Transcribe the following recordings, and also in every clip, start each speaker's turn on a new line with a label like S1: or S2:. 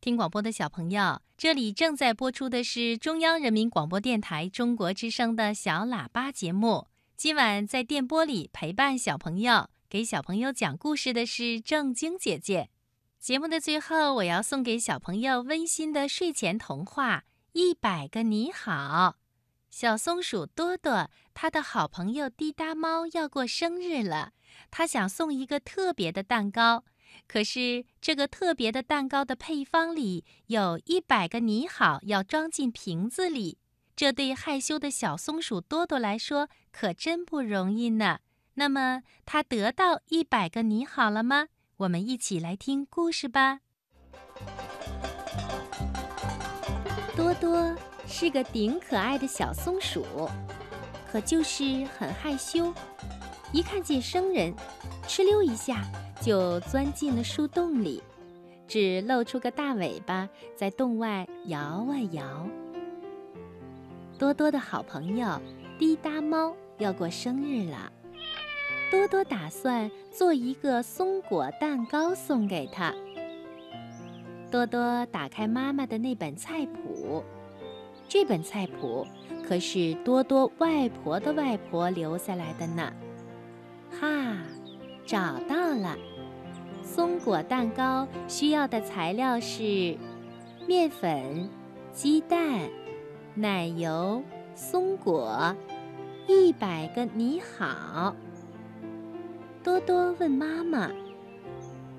S1: 听广播的小朋友，这里正在播出的是中央人民广播电台中国之声的小喇叭节目。今晚在电波里陪伴小朋友、给小朋友讲故事的是正晶姐姐。节目的最后，我要送给小朋友温馨的睡前童话《一百个你好》。小松鼠多多，他的好朋友滴答猫要过生日了，他想送一个特别的蛋糕。可是，这个特别的蛋糕的配方里有一百个你好要装进瓶子里，这对害羞的小松鼠多多来说可真不容易呢。那么，它得到一百个你好了吗？我们一起来听故事吧。多多是个顶可爱的小松鼠，可就是很害羞，一看见生人，哧溜一下。就钻进了树洞里，只露出个大尾巴，在洞外摇啊摇。多多的好朋友滴答猫要过生日了，多多打算做一个松果蛋糕送给他。多多打开妈妈的那本菜谱，这本菜谱可是多多外婆的外婆留下来的呢。哈，找到了。松果蛋糕需要的材料是面粉、鸡蛋、奶油、松果，一百个你好。多多问妈妈：“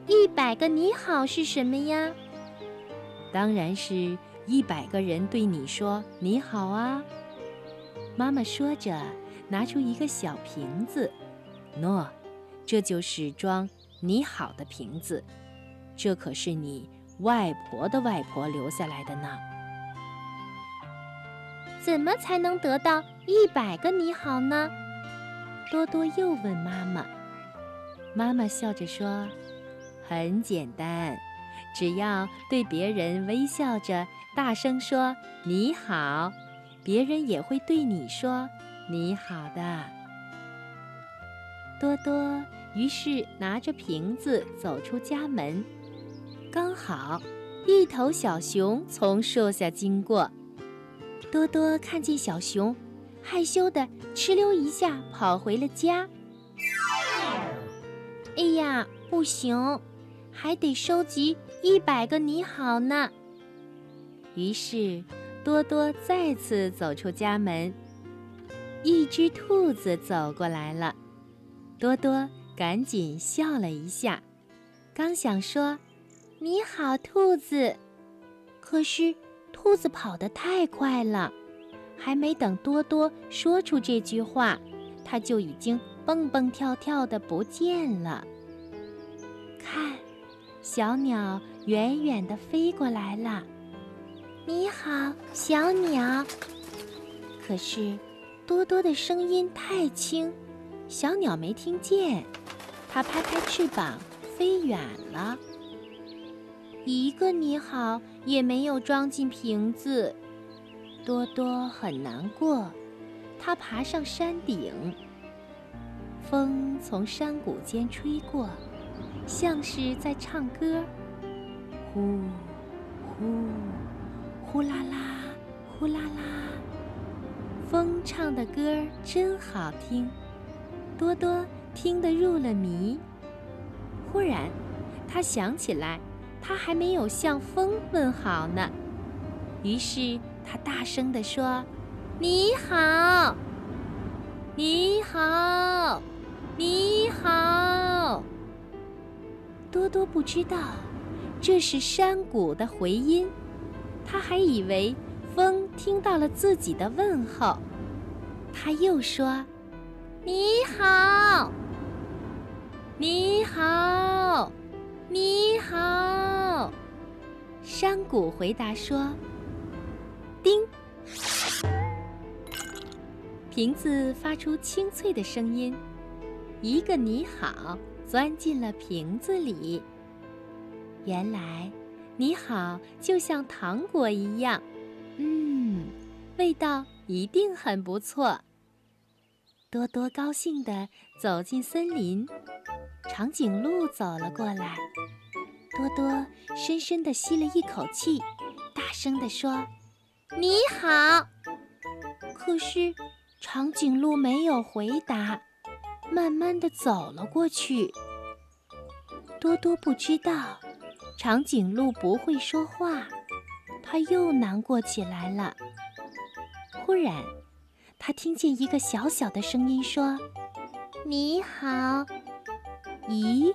S1: 一百个你好是什么呀？”当然是一百个人对你说你好啊。妈妈说着，拿出一个小瓶子，喏，这就是装。你好的瓶子，这可是你外婆的外婆留下来的呢。怎么才能得到一百个你好呢？多多又问妈妈。妈妈笑着说：“很简单，只要对别人微笑着，大声说你好，别人也会对你说你好的。”多多。于是拿着瓶子走出家门，刚好一头小熊从树下经过。多多看见小熊，害羞的哧溜一下跑回了家。哎呀，不行，还得收集一百个你好呢。于是多多再次走出家门，一只兔子走过来了。多多。赶紧笑了一下，刚想说“你好，兔子”，可是兔子跑得太快了，还没等多多说出这句话，它就已经蹦蹦跳跳的不见了。看，小鸟远远的飞过来了，“你好，小鸟”，可是多多的声音太轻，小鸟没听见。它拍拍翅膀飞远了，一个你好也没有装进瓶子。多多很难过，它爬上山顶，风从山谷间吹过，像是在唱歌，呼呼呼啦啦，呼啦啦。风唱的歌真好听，多多。听得入了迷。忽然，他想起来，他还没有向风问好呢。于是他大声地说：“你好，你好，你好。”多多不知道，这是山谷的回音。他还以为风听到了自己的问候。他又说：“你好。山谷回答说：“叮。”瓶子发出清脆的声音，一个你好钻进了瓶子里。原来，你好就像糖果一样，嗯，味道一定很不错。多多高兴地走进森林。长颈鹿走了过来，多多深深地吸了一口气，大声地说：“你好。”可是长颈鹿没有回答，慢慢地走了过去。多多不知道长颈鹿不会说话，他又难过起来了。忽然，他听见一个小小的声音说：“你好。”咦，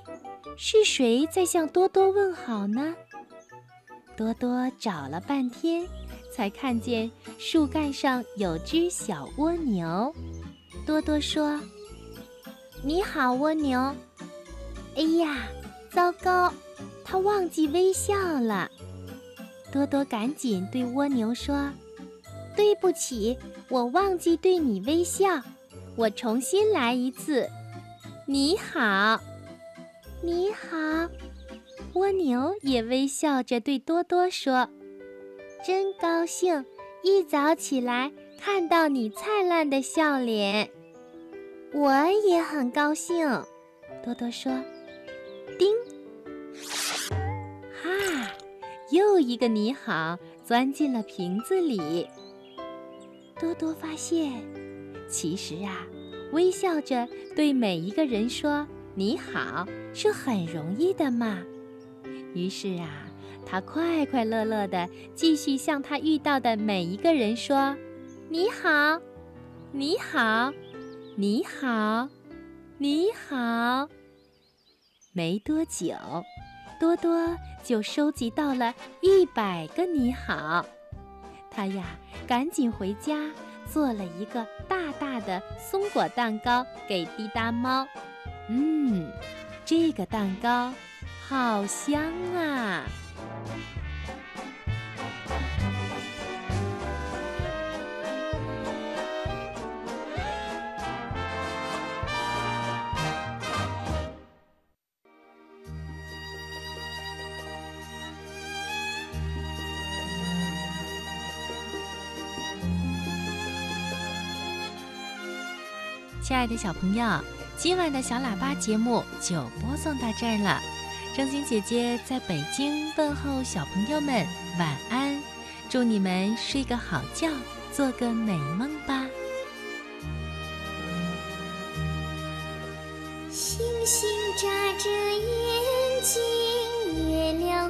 S1: 是谁在向多多问好呢？多多找了半天，才看见树干上有只小蜗牛。多多说：“你好，蜗牛。”哎呀，糟糕，它忘记微笑了。多多赶紧对蜗牛说：“对不起，我忘记对你微笑，我重新来一次。你好。”你好，蜗牛也微笑着对多多说：“真高兴，一早起来看到你灿烂的笑脸。”我也很高兴，多多说：“叮，哈，又一个你好钻进了瓶子里。”多多发现，其实啊，微笑着对每一个人说。你好，是很容易的嘛。于是啊，他快快乐乐的继续向他遇到的每一个人说：“你好，你好，你好，你好。”没多久，多多就收集到了一百个你好。他呀，赶紧回家做了一个大大的松果蛋糕给滴答猫。嗯，这个蛋糕好香啊！亲爱的小朋友。今晚的小喇叭节目就播送到这儿了，正晶姐姐在北京问候小朋友们晚安，祝你们睡个好觉，做个美梦吧。
S2: 星星眨着眼睛，月亮。